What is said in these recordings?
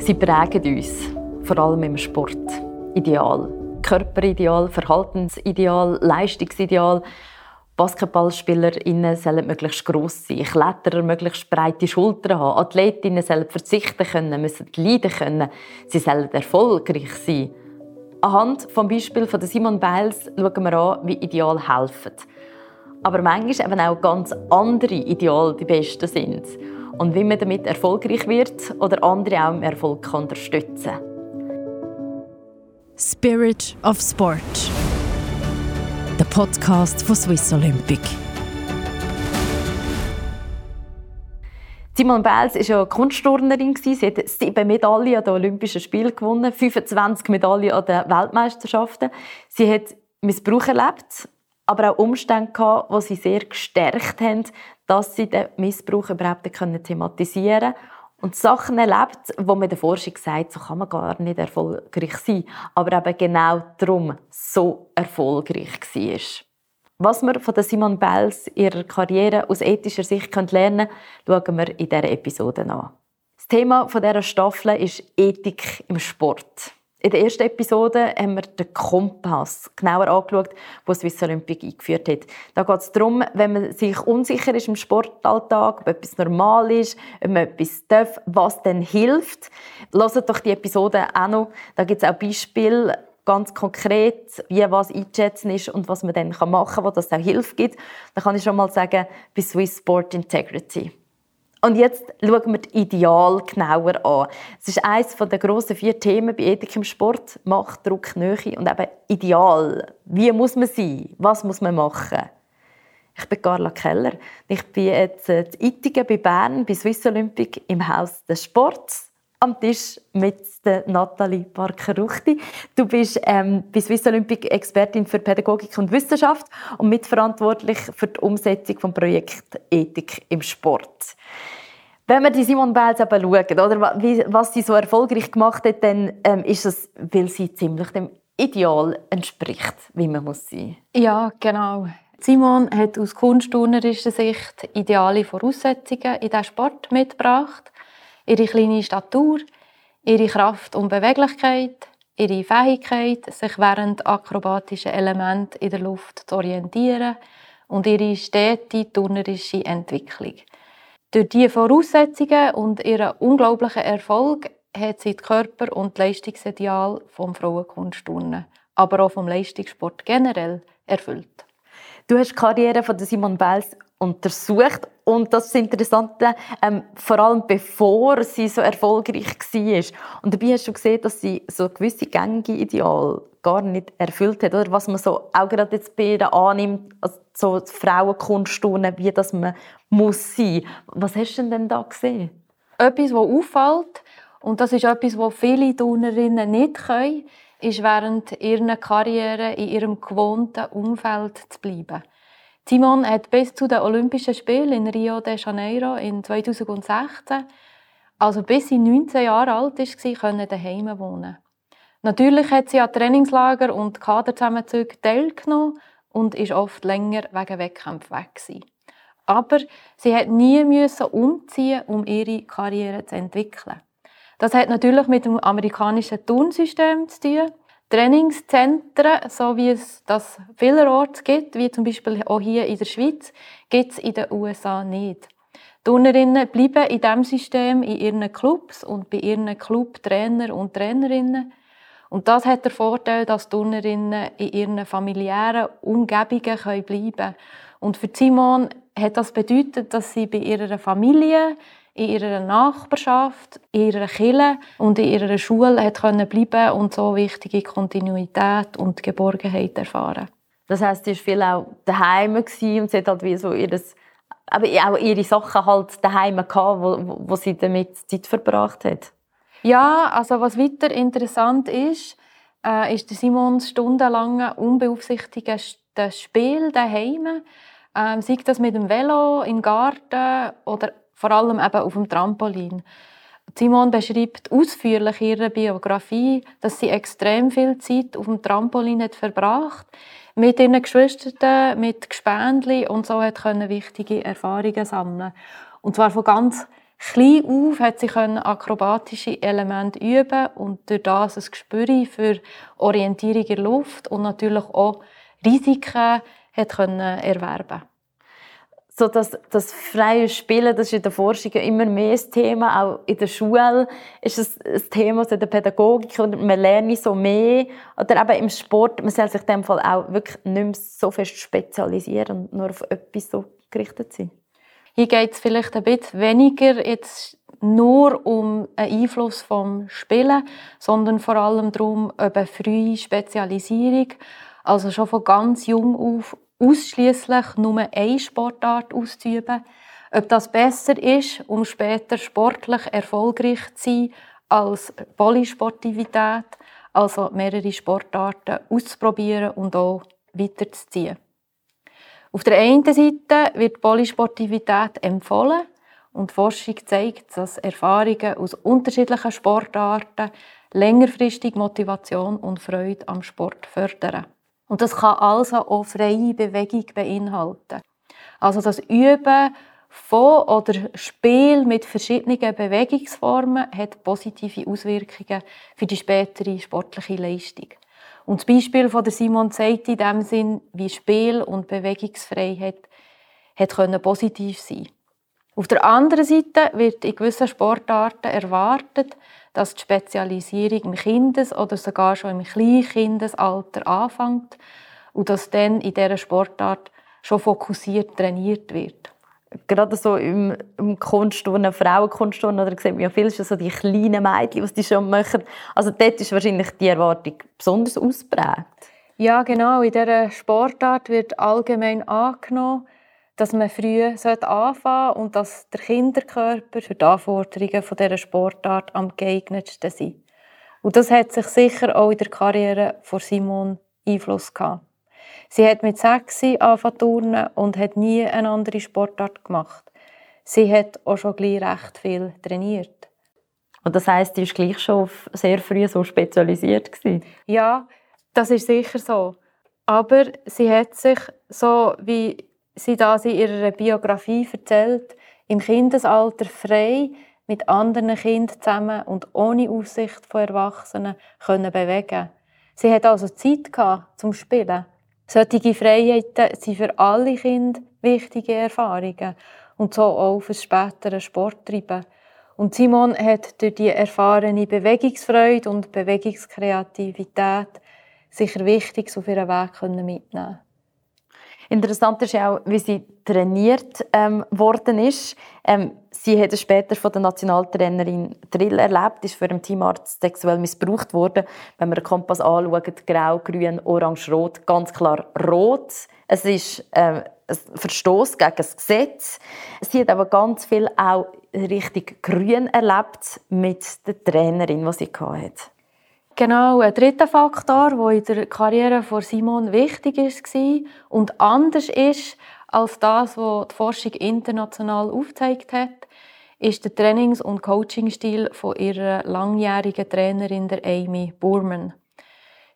Sie prägen uns, vor allem im Sport. Ideal. Körperideal, Verhaltensideal, Leistungsideal. BasketballspielerInnen sollen möglichst gross sein, Kletterer möglichst breite Schultern haben, Athletinnen sollen verzichten können, müssen leiden können, sie sollen erfolgreich sein. Anhand des Beispiels von Simon Biles schauen wir an, wie Ideale helfen. Aber manchmal eben auch ganz andere Ideale die besten sind. Und wie man damit erfolgreich wird oder andere auch im Erfolg unterstützen kann. Spirit of Sport. Der Podcast von Swiss Olympic. Simone Biles war ja Kunstturnerin. Sie hat sieben Medaillen an den Olympischen Spielen gewonnen, 25 Medaillen an den Weltmeisterschaften. Sie hat Missbrauch erlebt, aber auch Umstände gehabt, die sie sehr gestärkt haben, dass sie den Missbrauch überhaupt thematisieren können und Sachen erlebt, wo man der Forschung sagt, so kann man gar nicht erfolgreich sein, aber eben genau darum so erfolgreich war. Was wir von Simon Bells ihrer Karriere aus ethischer Sicht lernen können, schauen wir in dieser Episode an. Das Thema dieser Staffel ist Ethik im Sport. In der ersten Episode haben wir den Kompass genauer angeschaut, den Swiss Olympic eingeführt hat. Da geht es darum, wenn man sich unsicher ist im Sportalltag, ob etwas normal ist, ob man etwas darf, was denn hilft. Hört doch die Episode auch noch. Da gibt es auch Beispiele, ganz konkret, wie was einzuschätzen ist und was man dann machen kann, wo das auch Hilfe gibt. Da kann ich schon mal sagen, bei Swiss Sport Integrity. Und jetzt schauen wir das Ideal genauer an. Es ist eines der grossen vier Themen bei Ethik im Sport. Macht, Druck, Nähe und eben Ideal. Wie muss man sein? Was muss man machen? Ich bin Carla Keller. Ich bin jetzt in Ittigen bei Bern, bei Swiss Olympic im Haus des Sports am Tisch mit der Nathalie Parker-Ruchti. Du bist ähm, bei Swiss Olympic Expertin für Pädagogik und Wissenschaft und mitverantwortlich für die Umsetzung des Projekts Ethik im Sport. Wenn wir die Simon Biles eben schauen, oder, was sie so erfolgreich gemacht hat, dann ähm, ist es, weil sie ziemlich dem Ideal entspricht, wie man muss sein. Ja, genau. Simon hat aus kunstturnerischer Sicht ideale Voraussetzungen in diesen Sport mitgebracht ihre kleine Statur, ihre Kraft und Beweglichkeit, ihre Fähigkeit, sich während akrobatischer Elemente in der Luft zu orientieren und ihre stete turnerische Entwicklung. Durch diese Voraussetzungen und ihren unglaublichen Erfolg hat sie das Körper- und Leistungsideal vom Frauenkunstturnen, aber auch vom Leistungssport generell erfüllt. Du hast die Karriere von Simon Biles untersucht und das ist interessant, ähm, vor allem bevor sie so erfolgreich war. Und dabei hast du gesehen, dass sie so gewisse gängige Ideale gar nicht erfüllt hat. Oder was man so auch gerade jetzt bei ihr annimmt, also so Frauenkunststunden, wie das man muss sein. Was hast du denn da gesehen? Etwas, was auffällt, und das ist etwas, was viele Turnerinnen nicht können, ist während ihrer Karriere in ihrem gewohnten Umfeld zu bleiben. Simon hat bis zu den Olympischen Spielen in Rio de Janeiro in 2016, also bis sie 19 Jahre alt war, können daheim wohnen. Natürlich hat sie an Trainingslager und Kaderzusammenzügen teilgenommen und ist oft länger wegen Wettkämpfen weg gewesen. Aber sie hat nie müssen umziehen, um ihre Karriere zu entwickeln. Das hat natürlich mit dem amerikanischen Turnsystem zu tun. Trainingszentren, so wie es das vielerorts gibt, wie zum Beispiel auch hier in der Schweiz, gibt es in den USA nicht. Turnerinnen bleiben in diesem System in ihren Clubs und bei ihren Clubtrainer und Trainerinnen. Und das hat den Vorteil, dass Turnerinnen in ihren familiären Umgebungen bleiben können. Und für Simon hat das bedeutet, dass sie bei ihrer Familie in ihrer Nachbarschaft, in ihrer Kirche und in ihrer Schule hat können bleiben und so wichtige Kontinuität und Geborgenheit erfahren. Das heißt, sie war viel auch daheim und sie hat halt wie so ihres, aber auch ihre Sachen halt daheim gehabt, wo, wo sie damit Zeit verbracht hat. Ja, also was weiter interessant ist, äh, ist der Simons stundenlange unbeaufsichtigte Spiel daheim. Ähm, sei das mit dem Velo im Garten oder vor allem eben auf dem Trampolin. Simon beschreibt ausführlich in ihrer Biografie, dass sie extrem viel Zeit auf dem Trampolin hat verbracht mit ihren Geschwistern, mit Gespendli und so hat können wichtige Erfahrungen sammeln. Und zwar von ganz Klein auf hat sie akrobatische Elemente üben und durch das ein Gespür für Orientierung in der Luft und natürlich auch Risiken hat können erwerben so das, das freie Spielen, das ist in der Forschung immer mehr ein Thema. Auch in der Schule ist es ein Thema, so in der Pädagogik. Und man lernt so mehr. Oder eben im Sport, man soll sich in dem Fall auch wirklich nicht mehr so fest spezialisieren und nur auf etwas so gerichtet sein. Hier geht es vielleicht ein bisschen weniger jetzt nur um einen Einfluss vom Spielen, sondern vor allem darum, eine frühe Spezialisierung, also schon von ganz jung auf ausschließlich nur eine Sportart auszuüben. Ob das besser ist, um später sportlich erfolgreich zu sein als Polysportivität, also mehrere Sportarten auszuprobieren und auch weiterzuziehen. Auf der einen Seite wird Polysportivität empfohlen und Forschung zeigt, dass Erfahrungen aus unterschiedlichen Sportarten längerfristig Motivation und Freude am Sport fördern. Und das kann also auch freie Bewegung beinhalten. Also das Üben von oder Spiel mit verschiedenen Bewegungsformen hat positive Auswirkungen für die spätere sportliche Leistung. Und das Beispiel von der Simon zeigt in dem Sinn, wie Spiel und Bewegungsfreiheit hat können positiv sein. Auf der anderen Seite wird in gewissen Sportarten erwartet, dass die Spezialisierung im Kindes- oder sogar schon im Kleinkindesalter anfängt und dass dann in dieser Sportart schon fokussiert trainiert wird. Gerade so im, im Kunstturnen, Frauenkunstturnen, oder sieht man ja viel schon so die kleinen Mädchen, was die schon machen. Also dort ist wahrscheinlich die Erwartung besonders ausprägt. Ja, genau. In dieser Sportart wird allgemein angenommen, dass man früh anfangen sollte und dass der Kinderkörper für die Anforderungen dieser Sportart am geeignetsten sind. Und das hat sich sicher auch in der Karriere von Simon Einfluss gehabt. Sie hat mit sechs angefangen turnen und hat nie eine andere Sportart gemacht. Sie hat auch schon gleich recht viel trainiert. Und das heißt, sie war gleich schon sehr früh so spezialisiert gewesen. Ja, das ist sicher so. Aber sie hat sich so wie sie das in ihrer Biografie erzählt, im Kindesalter frei mit anderen Kindern zusammen und ohne Aussicht von Erwachsenen können bewegen. Sie hat also Zeit zum Spielen. Solche Freiheiten sind für alle Kinder wichtige Erfahrungen und so auch für das spätere Sporttreiben. Und Simon hat durch die erfahrene Bewegungsfreude und Bewegungskreativität sicher Wichtiges auf ihren Weg mitnehmen Interessant ist auch, wie sie trainiert ähm, worden ist. Ähm, sie hat später von der Nationaltrainerin Drill erlebt, ist für einen Teamarzt sexuell missbraucht worden. Wenn wir den Kompass anschauen, grau, grün, orange, rot, ganz klar rot. Es ist äh, ein Verstoß gegen das Gesetz. Sie hat aber ganz viel auch richtig grün erlebt mit der Trainerin, die sie hatte. Genau, ein dritter Faktor, der in der Karriere von Simon wichtig war und anders ist als das, was die Forschung international aufgezeigt hat, ist der Trainings- und Coachingstil von ihrer langjährigen Trainerin, der Amy Burman.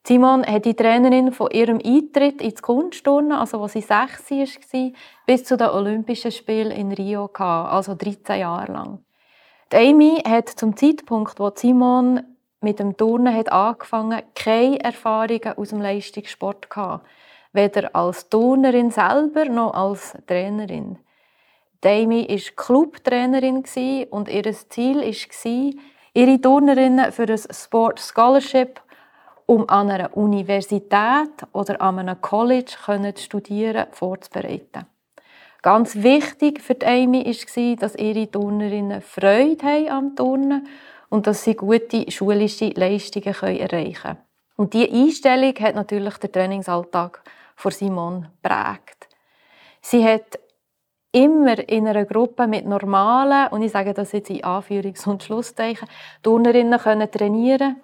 Simon hat die Trainerin von ihrem Eintritt ins Kunstturnen, also als sie sechs war, bis zu den Olympischen Spielen in Rio, also 13 Jahre lang. Die Amy hat zum Zeitpunkt, wo Simon mit dem Turnen hat angefangen, keine Erfahrungen aus dem Leistungssport gehabt. Weder als Turnerin selber noch als Trainerin. Dami war Clubtrainerin und ihr Ziel war, ihre Turnerinnen für ein Sport Scholarship um an einer Universität oder an einem College zu studieren, vorzubereiten. Ganz wichtig für Amy war, dass ihre Turnerinnen Freude haben am Turnen und dass sie gute schulische Leistungen erreichen können. Und diese Einstellung hat natürlich den Trainingsalltag von Simon prägt. Sie hat immer in einer Gruppe mit normalen, und ich sage das jetzt in Anführungs- und Schlusszeichen, Turnerinnen können trainieren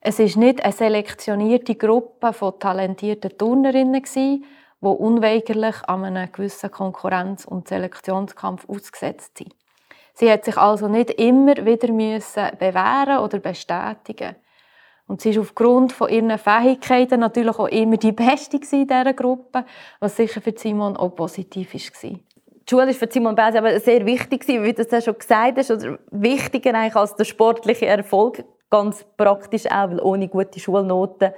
Es ist nicht eine selektionierte Gruppe von talentierten Turnerinnen, die unweigerlich an einem gewissen Konkurrenz- und Selektionskampf ausgesetzt sind. Sie hat sich also nicht immer wieder müssen bewähren oder bestätigen. Und sie ist aufgrund von ihren Fähigkeiten natürlich auch immer die Beste in dieser Gruppe, was sicher für Simon auch positiv war. die Schule ist für Simon Belsi aber sehr wichtig wie du das schon gesagt hast, oder wichtiger eigentlich als der sportliche Erfolg, ganz praktisch auch, weil ohne gute Schulnoten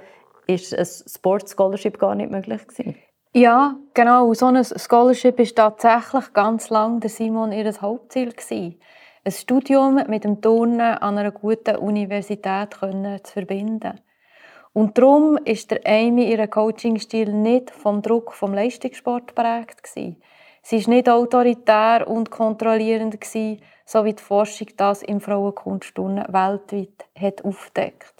ist ein Sports Scholarship gar nicht möglich gewesen. Ja, genau. So ein Scholarship ist tatsächlich ganz lang der Simon ihr Hauptziel. Ein Studium mit dem Turnen an einer guten Universität zu verbinden. Und darum ist der Amy ihren Coachingstil nicht vom Druck vom Leistungssport prägt gewesen. Sie ist nicht autoritär und kontrollierend so wie die Forschung das im Frauenkunstturnen weltweit hat aufdeckt.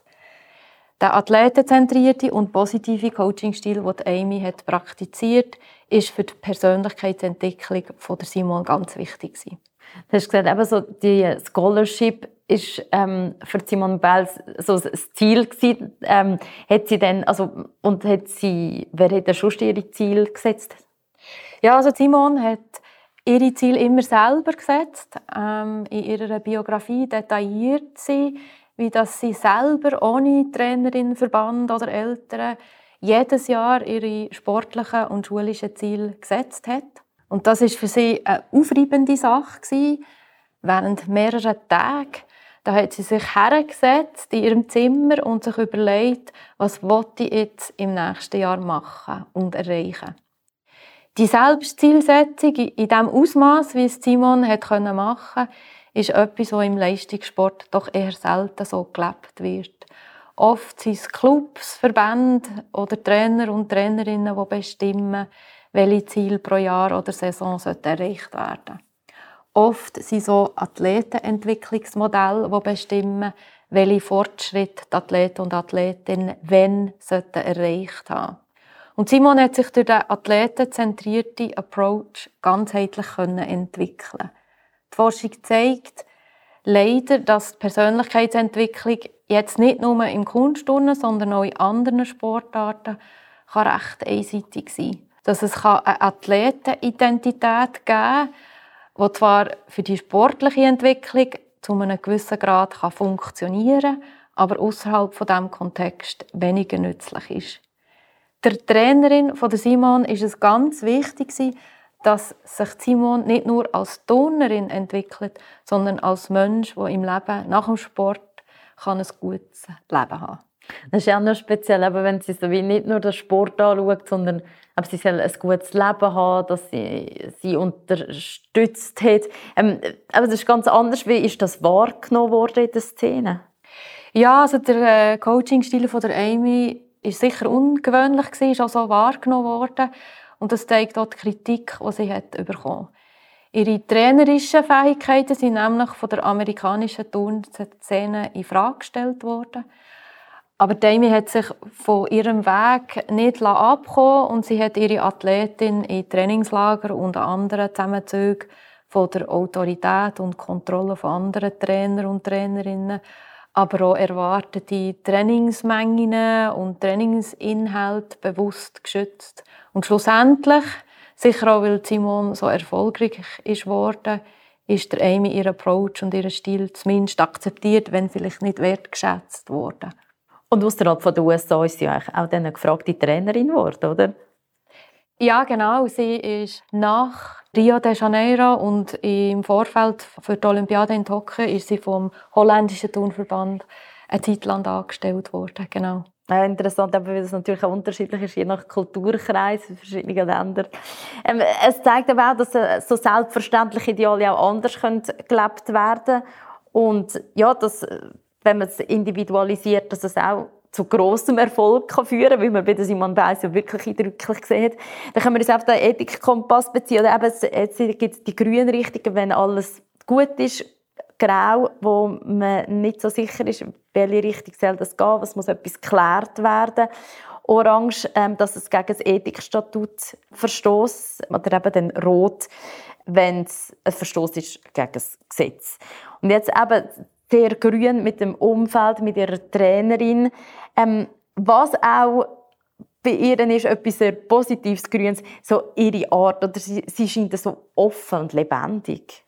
Der athletenzentrierte und positive Coachingstil, den Amy hat praktiziert, ist für die Persönlichkeitsentwicklung von Simon ganz wichtig gewesen. Du hast gesagt, eben so die Scholarship ist ähm, für Simone Bells so das Ziel gewesen. Ähm, hat sie denn, also, und hat sie, wer hat denn schon ihre Ziel gesetzt? Ja, also Simone hat ihre Ziele immer selber gesetzt. Ähm, in ihrer Biografie detailliert sie, wie dass sie selber ohne Trainerin, Verband oder Eltern jedes Jahr ihre sportlichen und schulischen Ziele gesetzt hat. Und das ist für sie eine aufreibende Sache gewesen. Während mehrerer Tage da hat sie sich hergesetzt in ihrem Zimmer und sich überlegt, was ich jetzt im nächsten Jahr machen und erreichen. Die Selbstzielsetzung in dem Ausmaß, wie es Simon hat machen ist etwas, was im Leistungssport doch eher selten so gelebt wird. Oft sind es Clubs, Verbände oder Trainer und Trainerinnen, die bestimmen, welche Ziele pro Jahr oder Saison erreicht werden Oft sind so Athletenentwicklungsmodelle, die bestimmen, welche Fortschritte die Athleten und Athletinnen wenn erreicht haben. Und Simon hat sich durch den athletenzentrierten Approach ganzheitlich entwickeln. Forschung zeigt leider, dass die Persönlichkeitsentwicklung jetzt nicht nur im Kunstturnen, sondern auch in anderen Sportarten kann recht einseitig sein kann. Dass es eine Athletenidentität geben kann, die zwar für die sportliche Entwicklung zu einem gewissen Grad funktionieren kann, aber außerhalb von diesem Kontext weniger nützlich ist. Der Trainerin von Simon ist es ganz wichtig, dass sich Simon nicht nur als Turnerin entwickelt, sondern als Mensch, der im Leben nach dem Sport kann ein gutes Leben haben Das ist ja noch speziell, wenn sie so wie nicht nur den Sport anschaut, sondern ob sie soll ein gutes Leben haben, dass sie sie unterstützt hat. Ähm, aber das ist ganz anders. Wie ist das wahrgenommen worden in der Szene? Ja, also der äh, Coaching-Stil von der Amy ist sicher ungewöhnlich gewesen, ist auch so wahrgenommen worden. Und das zeigt auch die Kritik, die sie hat bekommen. Ihre trainerischen Fähigkeiten sind nämlich von der amerikanischen Turnszene in Frage gestellt worden. Aber Demi hat sich von ihrem Weg nicht abkommen und sie hat ihre Athletin in Trainingslager und anderen Zusammenzügen von der Autorität und Kontrolle von anderen Trainer und Trainerinnen aber auch erwartete Trainingsmengen und Trainingsinhalte bewusst geschützt. Und schlussendlich, sicher auch weil Simon so erfolgreich ist worden, ist der Amy ihr Approach und ihr Stil zumindest akzeptiert, wenn vielleicht nicht wertgeschätzt worden. Und außerhalb von den USA ist sie auch dann eine gefragte Trainerin geworden, oder? Ja, genau. Sie ist nach Rio de Janeiro und im Vorfeld für die Olympiade in Tokio ist sie vom holländischen Turnverband eine Zeit lang angestellt worden. Genau. Ja, interessant, weil es natürlich auch unterschiedlich ist, je nach Kulturkreis in verschiedenen Ländern. Ähm, es zeigt aber auch, dass äh, so selbstverständliche Ideale auch anders können gelebt werden Und ja, dass, äh, wenn man es individualisiert, dass es auch zu grossem Erfolg kann führen kann, wie man bei der Simon Weiss ja wirklich eindrücklich gesehen hat. Dann können wir uns auf den Ethikkompass beziehen. Oder eben, jetzt gibt es die grünen Richtungen, wenn alles gut ist, grau, wo man nicht so sicher ist, welche Richtung soll das gehen, was muss etwas geklärt werden. Orange, ähm, dass es gegen das Ethikstatut verstoßt oder eben dann rot, wenn es ein Verstoß ist gegen das Gesetz. Und jetzt eben sehr grün mit dem Umfeld, mit ihrer Trainerin. Ähm, was auch bei ihr ist etwas sehr Positives, Grünes, so ihre Art, oder sie, sie scheint so offen und lebendig.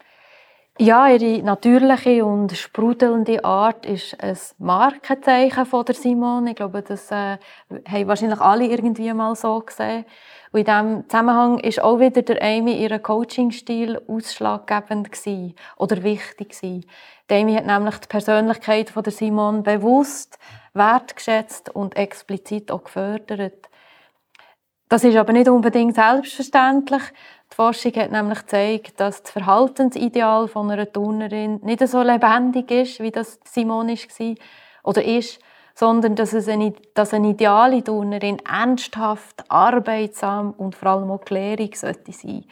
Ja, ihre natürliche und sprudelnde Art ist ein Markenzeichen von der Simon. Ich glaube, das äh, haben wahrscheinlich alle irgendwie mal so gesehen. Und in diesem Zusammenhang ist auch wieder der Amy ihren Coaching-Stil ausschlaggebend gewesen, oder wichtig gewesen. Die Amy hat nämlich die Persönlichkeit von der Simon bewusst, wertgeschätzt und explizit auch gefördert. Das ist aber nicht unbedingt selbstverständlich. Die Forschung hat nämlich gezeigt, dass das Verhaltensideal von einer Turnerin nicht so lebendig ist, wie das Simon war oder ist, sondern dass, es eine, dass eine ideale Turnerin ernsthaft, arbeitsam und vor allem auch sollte sein.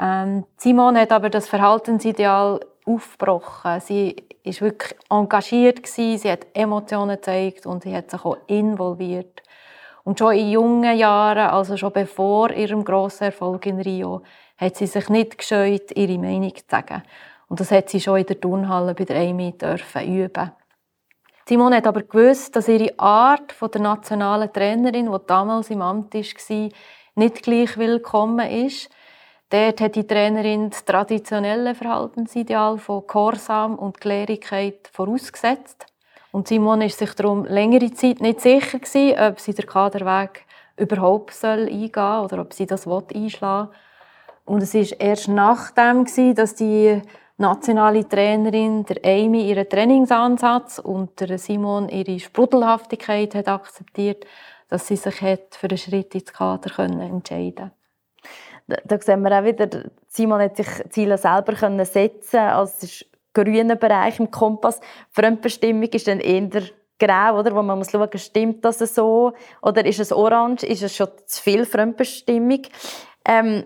Ähm, Simon hat aber das Verhaltensideal aufgebrochen. Sie ist wirklich engagiert sie hat Emotionen gezeigt und sie hat sich auch involviert. Und schon in jungen Jahren, also schon bevor ihrem grossen Erfolg in Rio, hat sie sich nicht gescheut, ihre Meinung zu sagen. Und das hat sie schon in der Turnhalle bei der Amy dürfen üben. Simone hat aber gewusst, dass ihre Art von der nationalen Trainerin, die damals im Amt war, nicht gleich willkommen ist. Dort hat die Trainerin das traditionelle Verhaltensideal von Gehorsam und Gelehrigkeit vorausgesetzt. Und Simon ist sich darum längere Zeit nicht sicher gewesen, ob sie den Kaderweg überhaupt soll eingehen soll oder ob sie das einschlagen will. Und es ist erst nachdem, dass die nationale Trainerin, der Amy, ihren Trainingsansatz und der Simon ihre Sprudelhaftigkeit hat akzeptiert, dass sie sich hat für einen Schritt ins Kader können entscheiden da, da sehen wir auch wieder, Simon hat sich Ziele selber können setzen also es ist grüner Bereich im Kompass. Fremdbestimmung ist dann eher grau, oder? wo man muss schauen, stimmt das so? Oder ist es orange? Ist es schon zu viel Fremdbestimmung? Ähm,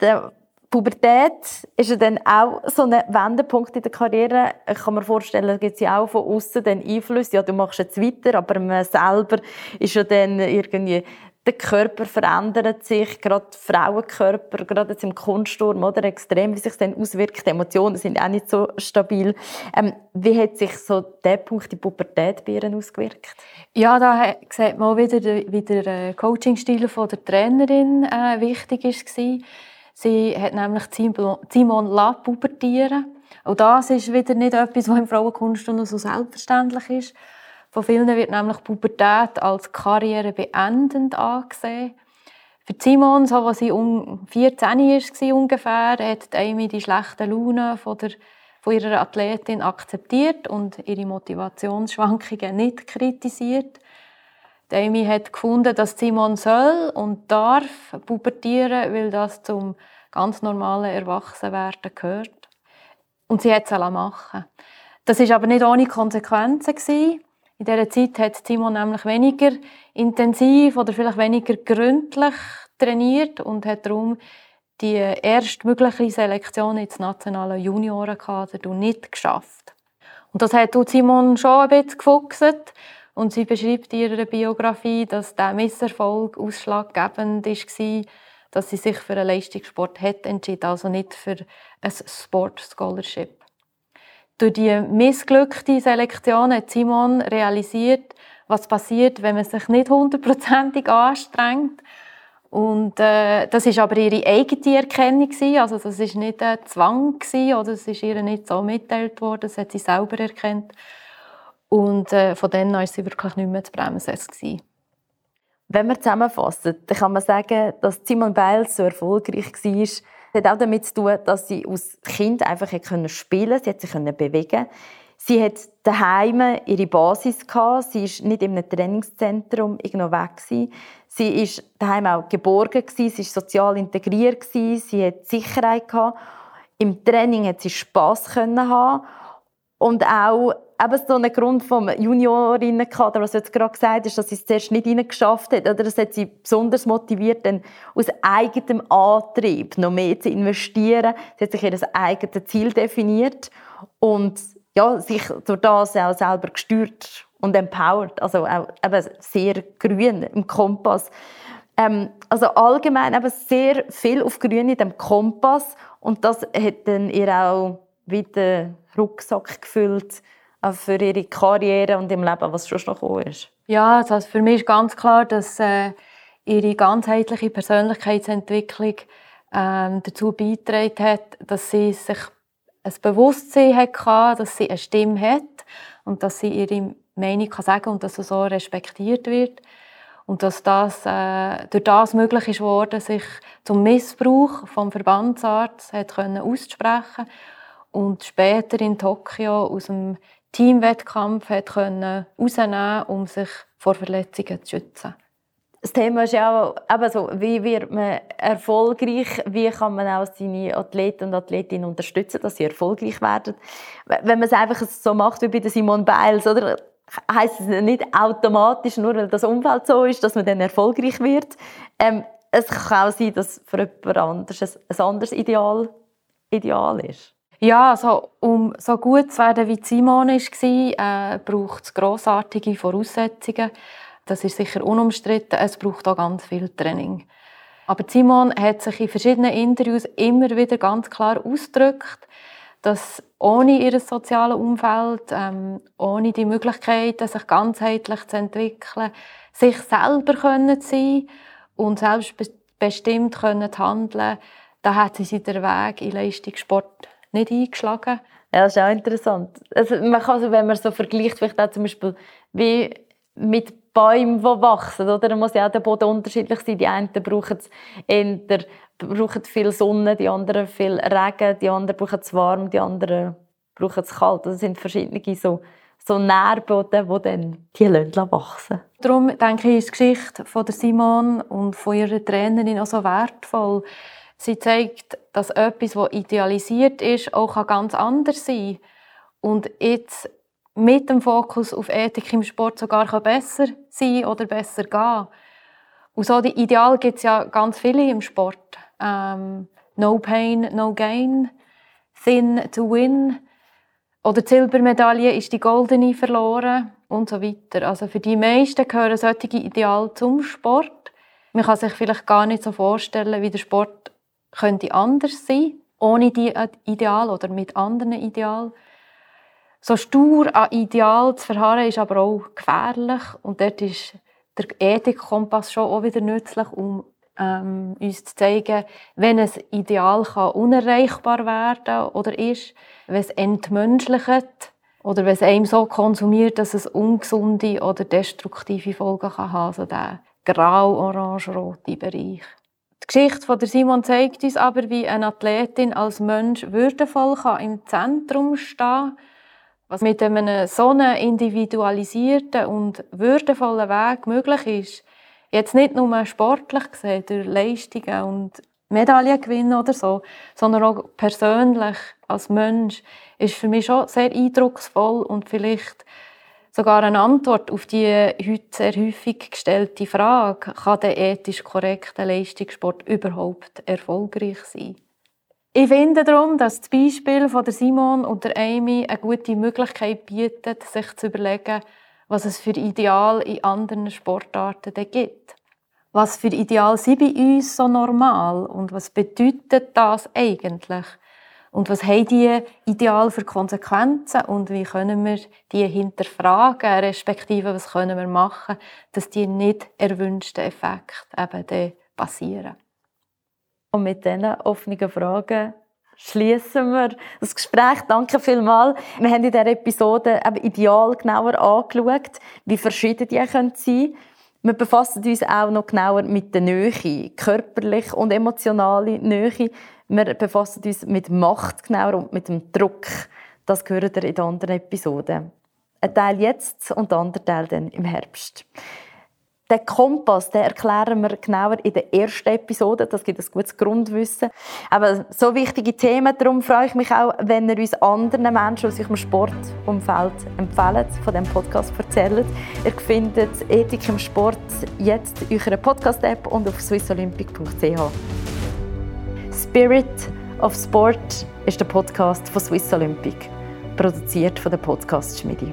der Pubertät ist ja dann auch so ein Wendepunkt in der Karriere. Ich kann mir vorstellen, da gibt es ja auch von außen den Einfluss. Ja, du machst jetzt weiter, aber man selber ist ja dann irgendwie der Körper verändert sich, gerade Frauenkörper, gerade jetzt im Kunststurm, oder extrem, wie sich das dann auswirkt. Die Emotionen sind auch nicht so stabil. Ähm, wie hat sich so der Punkt die Pubertät bei Ihnen ausgewirkt? Ja, da sieht man auch wieder, wie der äh, Coachingstil der Trainerin äh, wichtig war. Sie hat nämlich Simon La pubertieren. Auch das ist wieder nicht etwas, was im Frauenkunst so selbstverständlich ist. Von vielen wird nämlich Pubertät als karrierebeendend angesehen. Für Simon, so als sie um 14 war ungefähr, hat Amy die schlechten Laune von, der, von ihrer Athletin akzeptiert und ihre Motivationsschwankungen nicht kritisiert. Amy hat gefunden, dass Simon soll und darf pubertieren, weil das zum ganz normalen Erwachsenwerden gehört. Und sie hat es machen. Das ist aber nicht ohne Konsequenzen in dieser Zeit hat Simon nämlich weniger intensiv oder vielleicht weniger gründlich trainiert und hat darum die erstmögliche Selektion ins nationale Juniorenkader nicht geschafft. Und das hat Simon schon ein bisschen gefuchst. Und sie beschreibt in ihrer Biografie, dass der Misserfolg ausschlaggebend war, dass sie sich für einen Leistungssport hat entschieden, also nicht für ein Sport Scholarship. Durch die missglückte Selektion hat Simon realisiert, was passiert, wenn man sich nicht hundertprozentig anstrengt. Und äh, das ist aber ihre eigene Erkennung also das ist nicht ein Zwang gewesen, oder es ist ihr nicht so mitteilt worden, das hat sie selber erkannt. Und äh, von dann an war sie wirklich nicht mehr zu bremsen. Wenn wir zusammenfassen, dann kann man sagen, dass Simon Biles so erfolgreich war, hat auch damit zu tun, dass sie als Kind einfach spielen konnte. Sie hat sich bewegen Sie hat daheim ihre Basis gehabt. Sie ist nicht einem Trainingszentrum irgendwo weg gewesen. Sie ist daheim auch geborgen gewesen. Sie ist sozial integriert gewesen. Sie hat Sicherheit gehabt. Im Training hat sie Spass haben und auch eben so ein Grund vom Juniorinnenkader, was du jetzt gerade gesagt hast, dass sie es zuerst nicht geschafft hat. Oder das hat sie besonders motiviert, dann aus eigenem Antrieb noch mehr zu investieren. Sie hat sich ihr eigenes Ziel definiert und ja, sich durch das auch selber gesteuert und empowered. Also auch eben sehr grün im Kompass. Ähm, also allgemein eben sehr viel auf grün in dem Kompass und das hat dann ihr auch wieder Rucksack gefüllt für ihre Karriere und im Leben, was schon noch gekommen ist? Ja, also für mich ist ganz klar, dass äh, ihre ganzheitliche Persönlichkeitsentwicklung ähm, dazu beigetragen hat, dass sie sich ein Bewusstsein hatte, dass sie eine Stimme hat und dass sie ihre Meinung kann sagen und dass sie so respektiert wird. Und dass das äh, durch das möglich ist worden, sich zum Missbrauch vom Verbandsarzt hat können auszusprechen und später in Tokio aus dem Teamwettkampf hat können rausnehmen, um sich vor Verletzungen zu schützen. Das Thema ist ja auch so, wie wird man erfolgreich, wie kann man auch seine Athleten und Athletinnen unterstützen, dass sie erfolgreich werden. Wenn man es einfach so macht wie bei Simone Biles, oder? heisst es nicht automatisch, nur weil das Umfeld so ist, dass man dann erfolgreich wird. Ähm, es kann auch sein, dass für jemand anderes ein anderes Ideal, Ideal ist. Ja, also, um so gut zu werden wie Simon war, äh, braucht es grossartige Voraussetzungen. Das ist sicher unumstritten. Es braucht auch ganz viel Training. Aber Simon hat sich in verschiedenen Interviews immer wieder ganz klar ausgedrückt, dass ohne ihr soziales Umfeld, ähm, ohne die Möglichkeit, sich ganzheitlich zu entwickeln, sich selber können sein und selbstbestimmt können handeln, da hat sie den Weg in Leistungssport nicht eingeschlagen. Ja, das ist auch interessant. Also man kann, also, wenn man so vergleicht, vielleicht auch zum Beispiel wie mit Bäumen, die wachsen, oder? Da muss ja auch der Boden unterschiedlich sein. Die einen brauchen eher, brauchen viel Sonne, die anderen viel Regen, die anderen brauchen es warm, die anderen brauchen es kalt. Das sind verschiedene so, so Nährboden, die dann die Ländler wachsen. Darum denke ich, ist die Geschichte von der Simon und von ihrer Trainerin auch so wertvoll. Sie zeigt, dass etwas, das idealisiert ist, auch ganz anders sein kann. Und jetzt mit dem Fokus auf Ethik im Sport sogar besser sein oder besser gehen. Und so die Ideal gibt es ja ganz viele im Sport. Ähm, no pain, no gain. Thin to win. Oder die Silbermedaille ist die goldene verloren und so weiter. Also für die meisten gehören solche Ideale zum Sport. Man kann sich vielleicht gar nicht so vorstellen, wie der Sport könnte anders sein, ohne die Ideal oder mit anderen Idealen. So stur an Ideal zu verharren, ist aber auch gefährlich. Und dort ist der Ethikkompass schon auch wieder nützlich, um ähm, uns zu zeigen, wenn ein Ideal kann unerreichbar werden oder ist, wenn es entmenschlicht oder wenn es einem so konsumiert, dass es ungesunde oder destruktive Folgen kann haben, also der grau-orange-rote Bereich. Die Geschichte von Simon zeigt uns aber, wie eine Athletin als Mensch würdevoll kann im Zentrum stehen was mit einem so individualisierten und würdevollen Weg möglich ist, jetzt nicht nur sportlich gesehen, durch Leistungen und Medaillengewinn oder so, sondern auch persönlich als Mensch, ist für mich schon sehr eindrucksvoll und vielleicht sogar eine Antwort auf die heute sehr häufig gestellte Frage, kann der ethisch korrekte Leistungssport überhaupt erfolgreich sein? Ich finde darum, dass das Beispiel von der Simon und der Amy eine gute Möglichkeit bietet, sich zu überlegen, was es für Ideal in anderen Sportarten gibt. Was für Ideal sind bei uns so normal und was bedeutet das eigentlich? Und was haben die Ideal für Konsequenzen und wie können wir die hinterfragen, respektive was können wir machen, dass die nicht erwünschten Effekte eben passieren. Und mit diesen offenen Fragen schließen wir das Gespräch. Danke vielmals. Wir haben in dieser Episode eben ideal genauer angeschaut, wie verschieden die sein können. Wir befassen uns auch noch genauer mit der Nähe, körperlich und emotionale Nähe. Wir befassen uns mit Macht genauer und mit dem Druck. Das gehört ihr in den anderen Episoden. Ein Teil jetzt und der andere Teil dann im Herbst. Den Kompass den erklären wir genauer in der ersten Episode. Das gibt ein gutes Grundwissen. Aber so wichtige Themen, darum freue ich mich auch, wenn ihr uns anderen Menschen aus eurem Sportumfeld empfehlt, von diesem Podcast erzählt. Ihr findet Ethik im Sport jetzt in eurer Podcast-App und auf swissolympic.ch. Spirit of Sport ist der Podcast von Swiss Olympic, produziert von der Podcast Schmiede.